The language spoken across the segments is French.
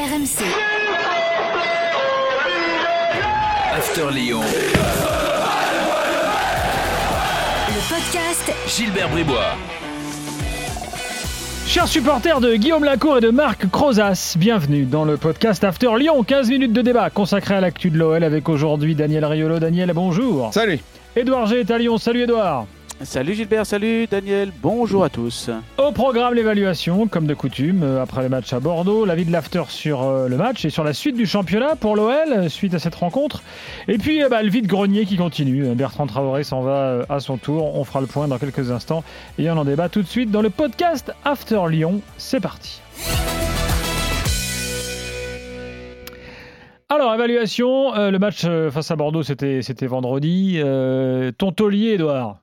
RMC. After Lyon. Le podcast Gilbert Bribois. Chers supporters de Guillaume Lacour et de Marc Crozas, bienvenue dans le podcast After Lyon. 15 minutes de débat consacré à l'actu de l'OL avec aujourd'hui Daniel Riolo. Daniel, bonjour. Salut. Édouard G est à Lyon. Salut Édouard. Salut Gilbert, salut Daniel, bonjour à tous. Au programme, l'évaluation, comme de coutume, euh, après le match à Bordeaux, l'avis de l'after sur euh, le match et sur la suite du championnat pour l'OL, euh, suite à cette rencontre. Et puis, bah, le vide-grenier qui continue. Bertrand Traoré s'en va à son tour. On fera le point dans quelques instants et on en débat tout de suite dans le podcast After Lyon. C'est parti. Alors, évaluation, le match face à Bordeaux, c'était vendredi. ton taulier, Edouard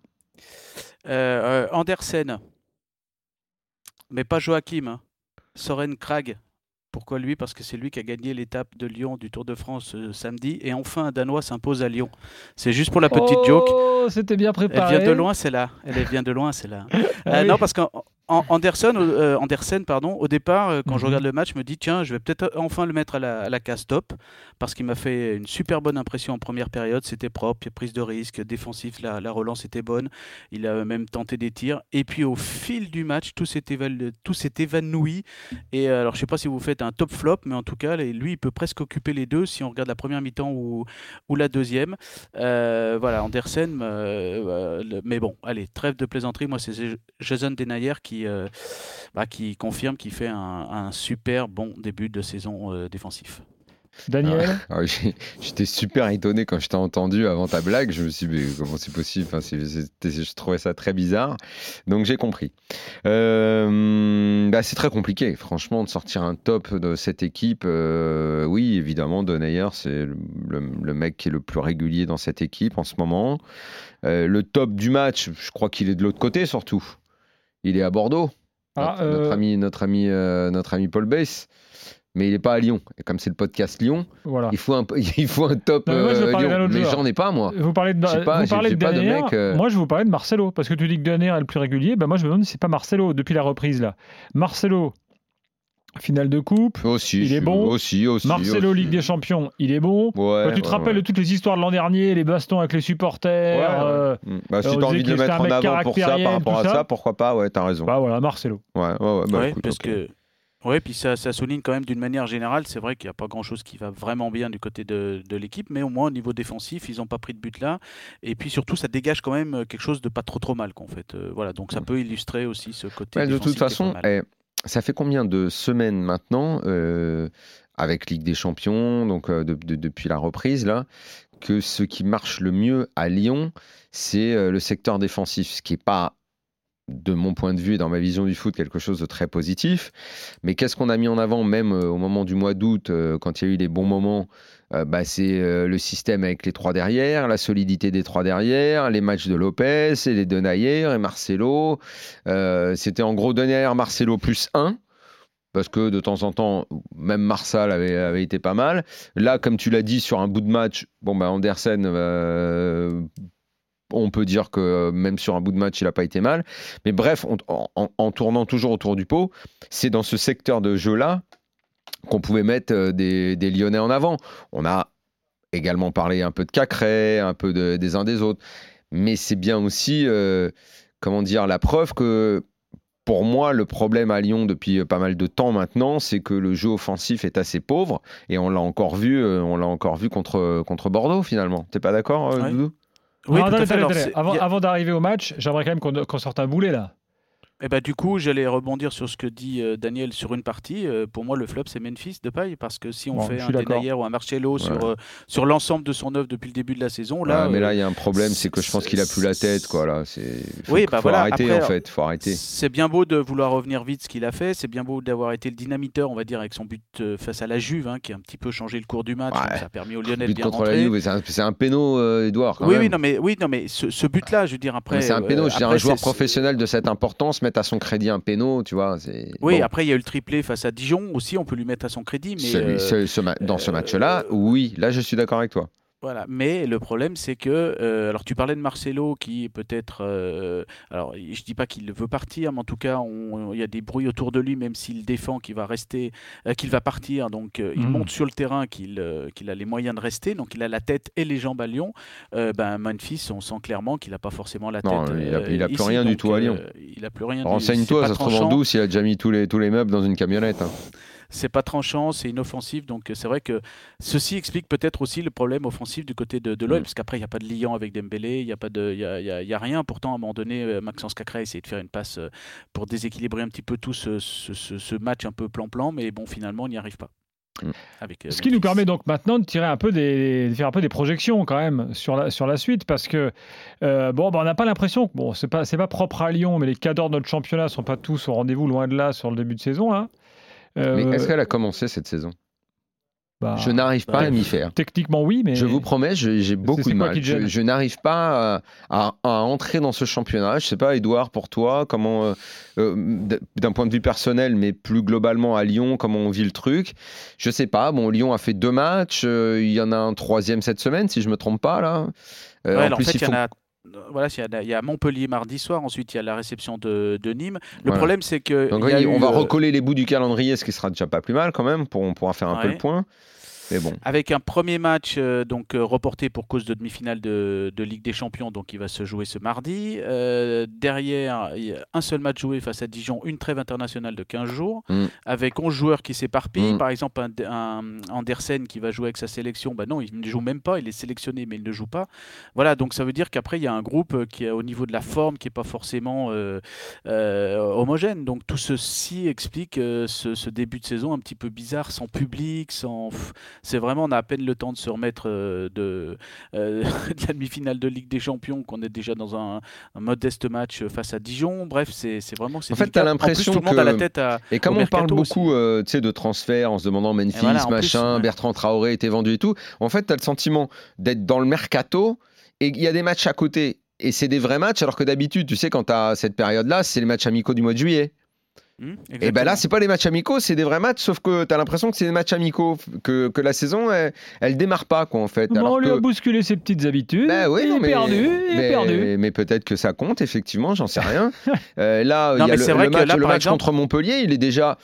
euh, euh, Andersen. Mais pas Joachim. Hein. Soren Krag. Pourquoi lui? Parce que c'est lui qui a gagné l'étape de Lyon du Tour de France euh, samedi. Et enfin, un Danois s'impose à Lyon. C'est juste pour la petite joke. Oh, c'était bien préparé. Elle vient de loin, c'est là. Elle vient de loin, c'est là. Non, parce qu'en Anderson, euh, Andersen, pardon, au départ, euh, quand je mhm. regarde le match, je me dis tiens, je vais peut-être enfin le mettre à la, à la case top parce qu'il m'a fait une super bonne impression en première période. C'était propre, prise de risque, défensif, la, la, relance était bonne. Il a même tenté des tirs. Et puis au fil du match, tout s'est évanoui. Et euh, alors, je sais pas si vous faites un top flop, mais en tout cas, lui, il peut presque occuper les deux si on regarde la première mi-temps ou, ou la deuxième. voilà, Andersen, mais bon, allez, trêve de plaisanterie. Moi, c'est Jason Denayer qui euh, bah, qui, confirme qu'il fait un, super bon début de saison euh, défensif. Daniel ah, ah, J'étais super étonné quand je t'ai entendu avant ta blague. Je me suis dit, mais comment c'est possible? Enfin, Je trouvais ça très bizarre. Donc j'ai compris. Euh, bah, c'est très compliqué, franchement, de sortir un top de cette équipe. oui, évidemment, Donayer, c'est le, le, mec qui est le plus régulier dans cette équipe en ce moment. le top du match, je crois qu'il est de l'autre côté surtout il est à Bordeaux. Ah, notre, euh, ami, notre, ami, euh, notre ami Paul Bass. Mais il n'est pas à Lyon. Et comme c'est le podcast Lyon, voilà. il, faut un, il faut un top euh, Lyon. Mais j'en ai pas, moi. Vous parlez de, pas, vous parlez de, pas de mec, Moi, je vous parlais de Marcelo. Parce que tu dis que Dernier est le plus régulier. Ben moi, je me demande si c'est pas Marcelo depuis la reprise. là. Marcelo, Finale de coupe, aussi, il est bon. Aussi, aussi, Marcelo, Ligue des Champions, il est bon. Quand tu te rappelles de toutes les histoires de l'an dernier, les bastons avec les supporters. Euh, mm. bah, si tu as envie de le mettre en avant pour ça, par rapport à ça, pourquoi pas Ouais, t'as raison. Bah voilà, Marcelo. Ouais, ouais, bah, parce que. Oui, puis ça, ça, souligne quand même d'une manière générale, c'est vrai qu'il n'y a pas grand-chose qui va vraiment bien du côté de, de l'équipe, mais au moins au niveau défensif, ils n'ont pas pris de but là. Et puis surtout, ça dégage quand même quelque chose de pas trop trop mal, qu'en fait. Euh, voilà, donc ça mm. peut illustrer aussi ce côté. de toute façon, ça fait combien de semaines maintenant, euh, avec Ligue des Champions, donc euh, depuis la reprise, que ce qui marche le mieux à Lyon, c'est euh, le secteur défensif, ce qui n'est pas de mon point de vue et dans ma vision du foot, quelque chose de très positif. Mais qu'est-ce qu'on a mis en avant même au moment du mois d'août, quand il y a eu les bons moments euh, bah, c'est euh, le système avec les trois derrière, la solidité des trois derrière, les matchs de Lopez et les Denayer et Marcelo. Euh, c'était en gros Denayer, Marcelo plus 1 parce que de temps en temps, même Marsal avait, été pas mal. Là, comme tu l'as dit, sur un bout de match, bon, bah Andersen, on peut dire que même sur un bout de match, il n'a pas été mal. Mais bref, en, tournant toujours autour du pot, c'est dans ce secteur de jeu-là qu'on pouvait mettre euh, des, Lyonnais en avant. On a également parlé un peu de Cacré, un peu des uns des autres. Mais c'est bien aussi, euh, comment dire, la preuve que pour moi, le problème à Lyon depuis pas mal de temps maintenant, c'est que le jeu offensif est assez pauvre et on l'a encore vu, euh, on l'a encore vu contre, contre Bordeaux finalement. T'es pas d'accord, Doudou? Oui, Avant, d'arriver au match, j'aimerais quand même qu'on sorte un boulet là. Eh ben, du coup, j'allais rebondir sur ce que dit euh, Daniel sur une partie. Euh, pour moi, le flop, c'est Memphis de paille, parce que si on fait un Denayer ou un Marcello sur, euh, sur l'ensemble de son œuvre depuis le début de la saison, là. mais là, il y a un problème, c'est que je pense qu'il a plus la tête, quoi. Là, c'est. oui, bah faut arrêter en fait. Faut arrêter. C'est bien beau de vouloir revenir vite, ce qu'il a fait. C'est bien beau d'avoir été le dynamiteur, on va dire, avec son but face à la Juve, hein, qui a un petit peu changé le cours du match. ça a permis aux Lyonnais de bien contre rentrer. c'est un, péno, Edouard. Oui, oui, non, mais oui, non, mais ce, but-là, je veux dire après. C'est un péno. je un joueur professionnel de cette importance mettre à son crédit un tu vois. Oui, après, il y a eu le triplé face à Dijon aussi, on peut lui mettre à son crédit. Mais euh, dans ce match-là, oui, là, je suis d'accord avec toi. Voilà, mais le problème c'est que, euh, alors tu parlais de Marcelo qui peut-être, euh, alors je dis pas qu'il veut partir, mais en tout cas il y a des bruits autour de lui, même s'il défend qu'il va rester, euh, qu'il va partir, donc euh, il Mhm. montre sur le terrain qu'il qu'il a les moyens de rester, donc il a la tête et les jambes à Lyon. Ben Memphis, on sent clairement qu'il n'a pas forcément la tête. Non, il a- il a plus ici, rien du tout à Lyon. il a plus rien. Renseigne-toi, ça se trouve en douce, il a déjà mis tous les, tous les meubles dans une camionnette. hein. C'est pas tranchant, c'est inoffensif. Donc euh, c'est vrai que ceci explique peut-être aussi le problème offensif du côté de, de l'OL, Mm. parce qu'après il n'y a pas de liant avec Dembélé, il n'y a, pas de- il y a, il y a- il y a rien. Pourtant, à un moment donné, euh, Maxence Cacré a essayé de faire une passe euh, pour déséquilibrer un petit peu tout ce, ce- ce- ce match un peu plan-plan, mais bon, finalement, on n'y arrive pas. Mm. Avec, euh, Ce qui nous permet donc maintenant de tirer un peu des, de faire un peu des projections quand même sur la, sur la suite parce que euh, bon, bah, on n'a pas l'impression que bon, c'est pas c'est pas propre à Lyon, mais les cadors de notre championnat sont pas tous au rendez-vous loin de là sur le début de saison là. Euh, Mais est-ce qu'elle a commencé cette saison? Bah, Je n'arrive pas bah, à m'y faire. techniquement oui, mais Je vous promets, j'ai beaucoup de mal. Je, n'arrive pas à, à- à entrer dans ce championnat. Je sais pas, Edouard, pour toi, comment, euh, euh, d'un point de vue personnel, mais plus globalement à Lyon, comment on vit le truc? Je sais pas. Bon, Lyon a fait deux matchs. euh, il y en a un troisième cette semaine, si je me trompe pas là. Euh, Ouais, en alors, en plus, fait, il il y faut- en a. Voilà, il y a- il y a Montpellier mardi soir, ensuite il y a la réception de, de Nîmes. Le Voilà. problème, c'est que. Donc, il y a oui, on eu, va euh, recoller les bouts du calendrier, ce qui sera déjà pas plus mal quand même. Pour, on pourra faire un peu le point. Mais bon. Avec un premier match euh, donc euh, reporté pour cause de demi-finale de, de Ligue des Champions, donc il va se jouer ce mardi. Euh, derrière, il y a un seul match joué face à Dijon, une trêve internationale de 15 jours, Mm. avec 11 joueurs qui s'éparpillent. Mm. Par exemple, un, un Andersen qui va jouer avec sa sélection, bah non, il ne joue même pas, il est sélectionné mais il ne joue pas. Voilà, donc ça veut dire qu'après, il y a un groupe qui est au niveau de la forme qui n'est pas forcément euh, homogène. Donc tout ceci explique ce, ce début de saison un petit peu bizarre, sans public, sans... C'est vraiment, on a à peine le temps de se remettre euh, de, euh, de la demi-finale de Ligue des Champions, qu'on est déjà dans un, un modeste match face à Dijon. Bref, c'est vraiment. En fait, En plus, l'impression tout le monde a la que- tête à. Et comme on parle beaucoup euh, tu de transferts en se demandant Memphis, voilà, en plus, machin. Bertrand Traoré était vendu et tout, en fait, tu as le sentiment d'être dans le mercato et il y a des matchs à côté. Et c'est des vrais matchs, alors que d'habitude, tu sais, quand tu as cette période-là, c'est les matchs amicaux du mois de juillet. Hmm, Et ben exactement. là, c'est pas les matchs amicaux, c'est des vrais matchs, sauf que tu as l'impression que c'est des matchs amicaux, que, que la saison, elle, elle démarre pas, quoi, en fait. Bon, Alors on lui que- a bousculé ses petites habitudes. Bah oui, il non, est mais- perdu, il est mais, perdu. mais peut-être que ça compte, effectivement, j'en sais rien. Euh, là, Non, il y a mais le, c'est vrai le match, là, le match exemple- contre Montpellier, il est déjà.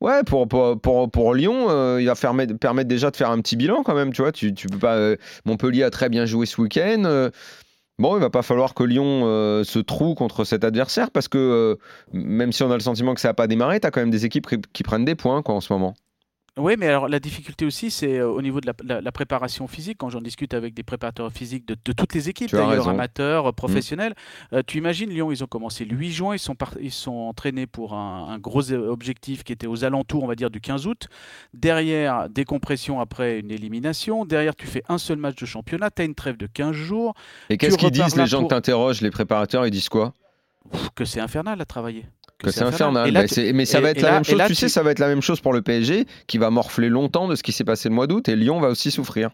Ouais, pour, pour, pour, pour Lyon, euh, il va permettre, permettre déjà de faire un petit bilan quand même, tu vois. Tu, tu peux pas, euh, Montpellier a très bien joué ce week-end. Bon, il va pas falloir que Lyon euh, se troue contre cet adversaire parce que euh, même si on a le sentiment que ça n'a pas démarré, tu as quand même des équipes qui, prennent des points en ce moment. Oui, mais alors la difficulté aussi, c'est euh, au niveau de la, la- la préparation physique. Quand j'en discute avec des préparateurs physiques de, de toutes les équipes, Tu d'ailleurs, amateurs, euh, professionnels, euh, tu imagines Lyon, ils ont commencé le 8 juin, ils sont, par- ils sont entraînés pour un, un gros objectif qui était aux alentours, on va dire, du 15 août. Derrière, décompression après une élimination. Derrière, tu fais un seul match de championnat, tu as une trêve de 15 jours. Et qu'est-ce qu'ils disent les gens pour- que t'interroges, les préparateurs, ils disent quoi? Que c'est infernal à travailler. Que c'est infernal. Là, Bah, mais ça et- va être la là- même chose. là, tu sais, ça va être la même chose pour le PSG qui va morfler longtemps de ce qui s'est passé le mois d'août et Lyon va aussi souffrir.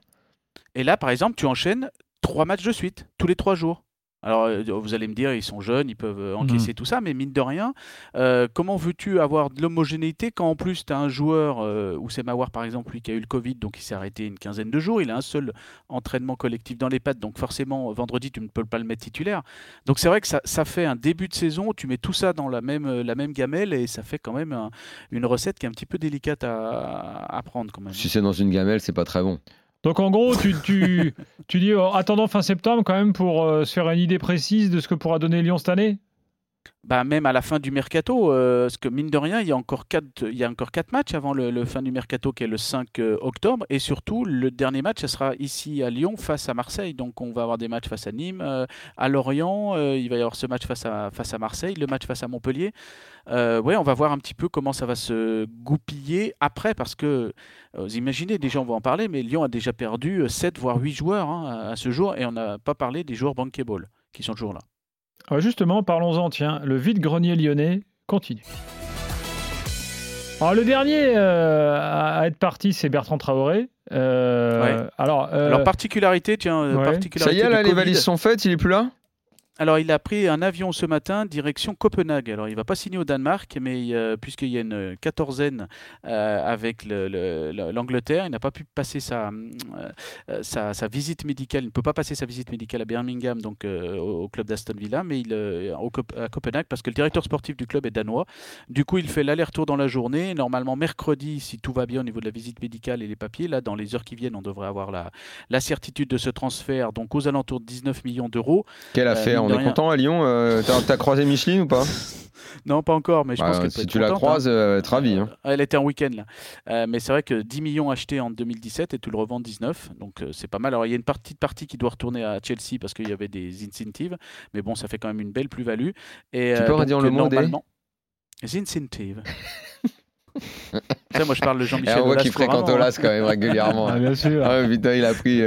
Et là, par exemple, tu enchaînes trois matchs de suite, tous les trois jours. Alors, euh, vous allez me dire, ils sont jeunes, ils peuvent euh, Mhm. encaisser tout ça, mais mine de rien, euh, comment veux-tu avoir de l'homogénéité quand en plus tu as un joueur, euh, Oussem Aouar par exemple, lui qui a eu le Covid, donc il s'est arrêté une quinzaine de jours, il a un seul entraînement collectif dans les pattes, donc forcément, vendredi, tu ne peux pas le mettre titulaire. Donc c'est vrai que ça, ça fait un début de saison, tu mets tout ça dans la même, la même gamelle et ça fait quand même un- une recette qui est un petit peu délicate à, à prendre quand même. Si c'est dans une gamelle, c'est pas très bon. Donc en gros, tu, dis oh, attendons fin septembre quand même pour euh, se faire une idée précise de ce que pourra donner Lyon cette année? Bah, même à la fin du mercato, euh, parce que mine de rien, il y a encore quatre, il y a encore quatre matchs avant le, fin du mercato qui est le 5 euh, octobre, et surtout le dernier match, ça sera ici à Lyon face à Marseille. Donc on va avoir des matchs face à Nîmes, euh, à Lorient, il va y avoir ce match face à, Marseille, le match face à Montpellier. Ouais, on va voir un petit peu comment ça va se goupiller après, parce que vous imaginez, déjà on va en parler, mais Lyon a déjà perdu 7 voire 8 joueurs hein, à, à ce jour, et on n'a pas parlé des joueurs bankable qui sont toujours là. Ah, Justement, parlons-en, tiens, le vide-grenier lyonnais continue. Alors, le dernier euh, à être parti, c'est Bertrand Traoré. Euh, Ouais. Alors, euh, Alors particularité, tiens, ouais. particularité Ça y est, là, les valises sont faites, il est plus là? Alors, il a pris un avion ce matin direction Copenhague. Alors, il va pas signer au Danemark, mais euh, puisqu'il y a une quatorzaine euh, avec le- le- le- l'Angleterre, il n'a pas pu passer sa, euh, sa, sa visite médicale. Il ne peut pas passer sa visite médicale à Birmingham, donc euh, au, au club d'Aston Villa, mais il euh, au à Copenhague parce que le directeur sportif du club est danois. Du coup, il fait l'aller-retour dans la journée. Normalement, mercredi, si tout va bien au niveau de la visite médicale et les papiers, là, dans les heures qui viennent, on devrait avoir la, la certitude de ce transfert, donc aux alentours de 19 millions d'euros. Quelle Euh, affaire On est rien. content à Lyon euh, T'as croisé Micheline ou pas? Non, pas encore, mais je Bah, pense qu'elle peut Si être tu la croises, hein. euh, être ravi. hein. Euh, Elle était en week-end là. Euh, mais c'est vrai que 10 millions achetés en 2017 et tu le revends 19. Donc euh, c'est pas mal. Alors il y a une partie de partie qui doit retourner à Chelsea parce qu'il y avait des incentives. Mais bon, ça fait quand même une belle plus-value. Et, Tu peux redire le mot des- normalement... Les incentives. ça, moi je parle de Jean-Michel on voit qu'il fréquente couramment, hein. Olas quand même régulièrement. Ah, bien sûr. Ah putain, il a pris.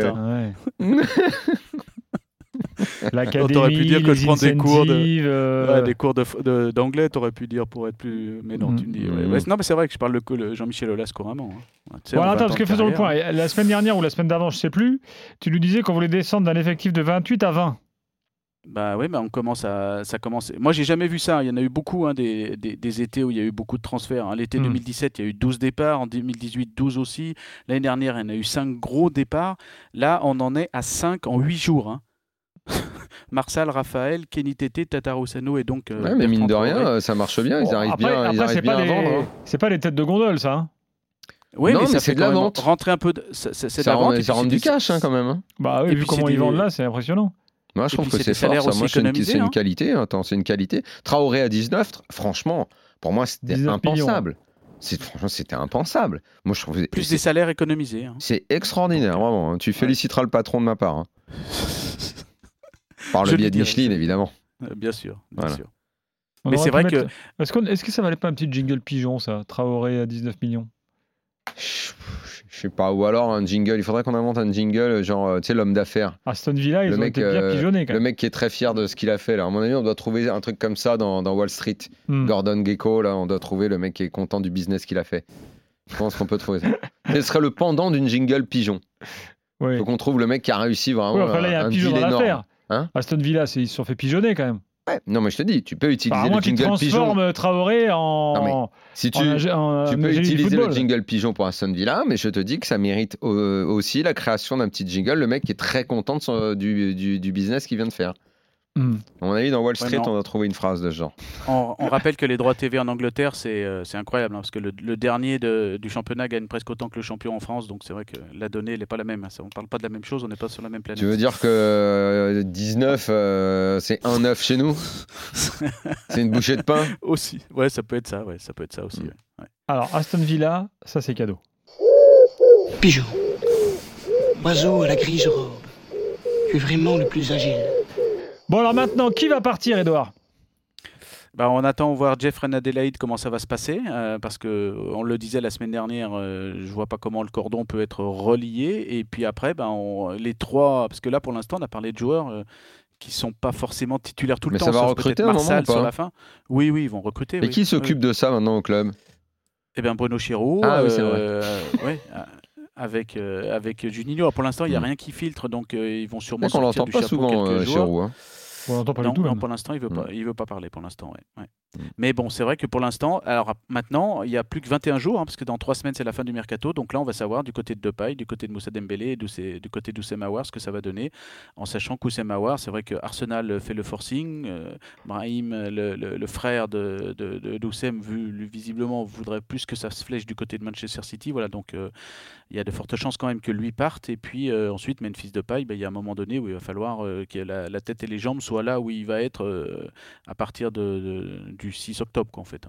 L'académie, t'aurais pu dire que je prends des cours de- euh, Ouais, des cours de- d'anglais, t'aurais pu dire pour être plus. Mais non, tu me dis. ouais. Mm. Ouais, non, mais c'est vrai que je parle de le Jean-Michel Aulas couramment. hein. Alors, attends, 20 parce que faisons le point. La semaine dernière ou la semaine d'avant, je sais plus, tu nous disais qu'on voulait descendre d'un effectif de 28 à 20. Bah oui, mais on commence à, ça commence. Moi, j'ai jamais vu ça. Il y en a eu beaucoup hein, des, des, des étés où il y a eu beaucoup de transferts. hein. L'été Hmm. 2017, il y a eu 12 départs. En 2018, 12 aussi. L'année dernière, il y en a eu 5 gros départs. Là, on en est à 5 en 8 jours. hein. Marsal, Raphaël, Kenny Tété, Tatarusano et donc. euh, Ouais, mais mine de rien, euh, ça marche bien. Ils Bon, arrivent après, bien, ils après, arrivent bien à les... vendre. hein. c'est pas les têtes de gondole, ça. hein. Oui, Non, mais mais ça c'est fait de la vente. rentrer un peu. De... c'est- C'est c'est de Ça la rend, ça rend du cash hein, quand même. Bah oui, Et vu comment ils vendent là, c'est impressionnant. Moi, je Et trouve que c'est c'est des salaires fort. Ça. Moi, c'est une, économisés, c'est une qualité. Attends, c'est une qualité. Traoré à 19, tr- franchement, pour moi, c'était 19 millions. impensable. C'est franchement, c'était impensable. Moi, je trouve Plus des salaires économisés. hein. C'est extraordinaire, vraiment. hein. Tu féliciteras le patron de ma part. Par le biais de Micheline, évidemment. Euh, Bien sûr. Bien Voilà. sûr. On Mais c'est vrai que- Est-ce, qu'on- est-ce que ça valait pas un petit jingle pigeon, ça Traoré à 19 millions? Je sais pas. Ou alors un jingle. Il faudrait qu'on invente un jingle, genre, euh, tu sais, l'homme d'affaires. Aston Villa, ils Le ont mec, été bien euh, pigeonnés quand Le même. mec qui est très fier de ce qu'il a fait. Là. À mon avis, on doit trouver un truc comme ça dans, dans Wall Street. Hmm. Gordon Gecko, là, on doit trouver le mec qui est content du business qu'il a fait. Je pense qu'on peut trouver ça. Ce serait le pendant d'une jingle pigeon. Oui. Faut qu'on trouve le mec qui a réussi vraiment Oui, enfin là, il y a un, un pigeon dans l'affaire. Hein Aston Villa, c'est- ils se sont fait pigeonner quand même. Ouais. Non, mais je te dis, tu peux utiliser Enfin, le jingle pigeon. transforment Traoré en. Non, Si tu, en en- tu peux utiliser le jingle pigeon pour Aston Villa, mais je te dis que ça mérite euh, aussi la création d'un petit jingle. Le mec qui est très content de son- du, du- du business qu'il vient de faire. Hmm. À mon avis, dans Wall Street, on a trouvé une phrase de ce genre. On, on rappelle que les droits TV en Angleterre, c'est euh, c'est incroyable, hein, parce que le, le dernier de- du championnat gagne presque autant que le champion en France, donc c'est vrai que la donnée, elle n'est pas la même. hein. On ne parle pas de la même chose, on n'est pas sur la même planète. Tu veux dire que euh, 19, euh, c'est un 9 chez nous? C'est une bouchée de pain? Aussi, ouais, ça peut être ça, ouais, ça peut être ça aussi. Mm. Ouais. Alors, Aston Villa, ça c'est cadeau. Pigeon. Oiseau à la grise robe. Tu es vraiment le plus agile. Bon, alors maintenant, qui va partir, Edouard Bah, on attend voir Jeffrey Adelaide comment ça va se passer, euh, parce que euh, on le disait la semaine dernière, euh, je vois pas comment le cordon peut être relié. Et puis après, ben, on- les trois, parce que là pour l'instant, on a parlé de joueurs. euh, qui sont pas forcément titulaires tout le Mais temps. ça va recruter un moment ou pas sur la fin. Oui, oui, ils vont recruter. Et oui. qui s'occupe de ça maintenant au club? Eh bien, Bruno Chiro. Ah oui, c'est euh, ouais, euh, avec, euh, avec Juninho. Alors, pour l'instant, il n'y a Mm. rien qui filtre, donc euh, ils vont sûrement sortir l'entend du pas chapeau souvent quelques euh, joueurs. Giroud, hein. On n'entend pas Non, du tout. non, pour l'instant, il veut Mm. pas, il veut pas parler pour l'instant. Ouais, ouais. Mm. Mais bon, c'est vrai que pour l'instant, alors maintenant, il y a plus que 21 jours, hein, parce que dans trois semaines, c'est la fin du mercato. Donc là, on va savoir du côté de Depay, du côté de Moussa Dembélé et du, côté d'Oussem Aouar ce que ça va donner. En sachant qu'Oussem Aouar, c'est vrai que Arsenal fait le forcing. euh, Brahim, le, frère de, visiblement, voudrait plus que ça se flèche du côté de Manchester City. Voilà, donc euh, il y a de fortes chances quand même que lui parte. Et puis euh, ensuite, Memphis Depay, ben, il y a un moment donné où il va falloir que la, tête et les jambes soient là où il va être à partir de, de- du 6 octobre, quoi, en fait.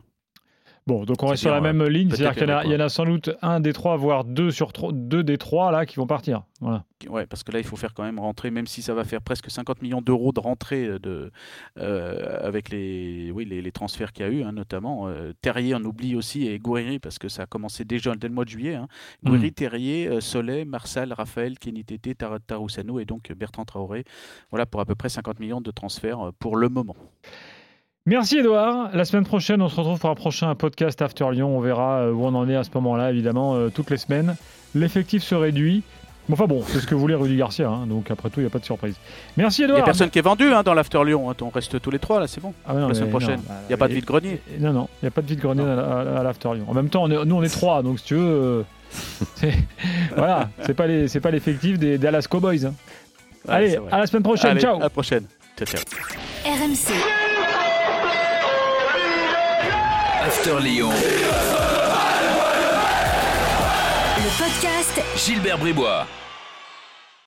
Bon, donc on reste sur la même ligne, c'est-à-dire qu'il y, en a- y en sans doute un des trois, voire deux sur trois, deux des trois là qui vont partir. Voilà. Ouais, parce que là, il faut faire quand même rentrer, même si ça va faire presque 50 millions d'euros de rentrée euh, de, euh, avec les, oui, les, les transferts qu'il y a eu, hein, notamment. Euh, Terrier, on oublie aussi, et Gouiri, parce que ça a commencé déjà dès le mois de juillet. Hein. Gouiri, Terrier, Soleil, Marsal, Raphaël, Kenny Tété, Tar- Taroussano et donc Bertrand Traoré. Voilà pour à peu près 50 millions de transferts pour le moment. Merci Edouard. La semaine prochaine, on se retrouve pour un prochain podcast After Lyon. On verra euh, où on en est à ce moment-là, évidemment, euh, toutes les semaines. L'effectif se réduit. Enfin bon, c'est ce que voulait Rudy Garcia, hein, donc après tout, il n'y a pas de surprise. Merci Il n'y Edouard. a personne qui est vendu hein, dans l'After Lyon. hein. On reste tous les trois là, c'est bon. Ah non, la semaine prochaine. bah, Il n'y a pas de vide-grenier. Non, non, il n'y a pas de vide-grenier à, à- à l'After Lyon. En même temps, on est- nous on est trois, donc si tu veux, euh, c'est- voilà, c'est pas les- c'est pas l'effectif des Dallas Cowboys. hein. Ouais, Allez, à la semaine prochaine, Allez, ciao À la prochaine. Ciao, ciao. RMC. After Lyon. Le podcast Gilbert Bribois.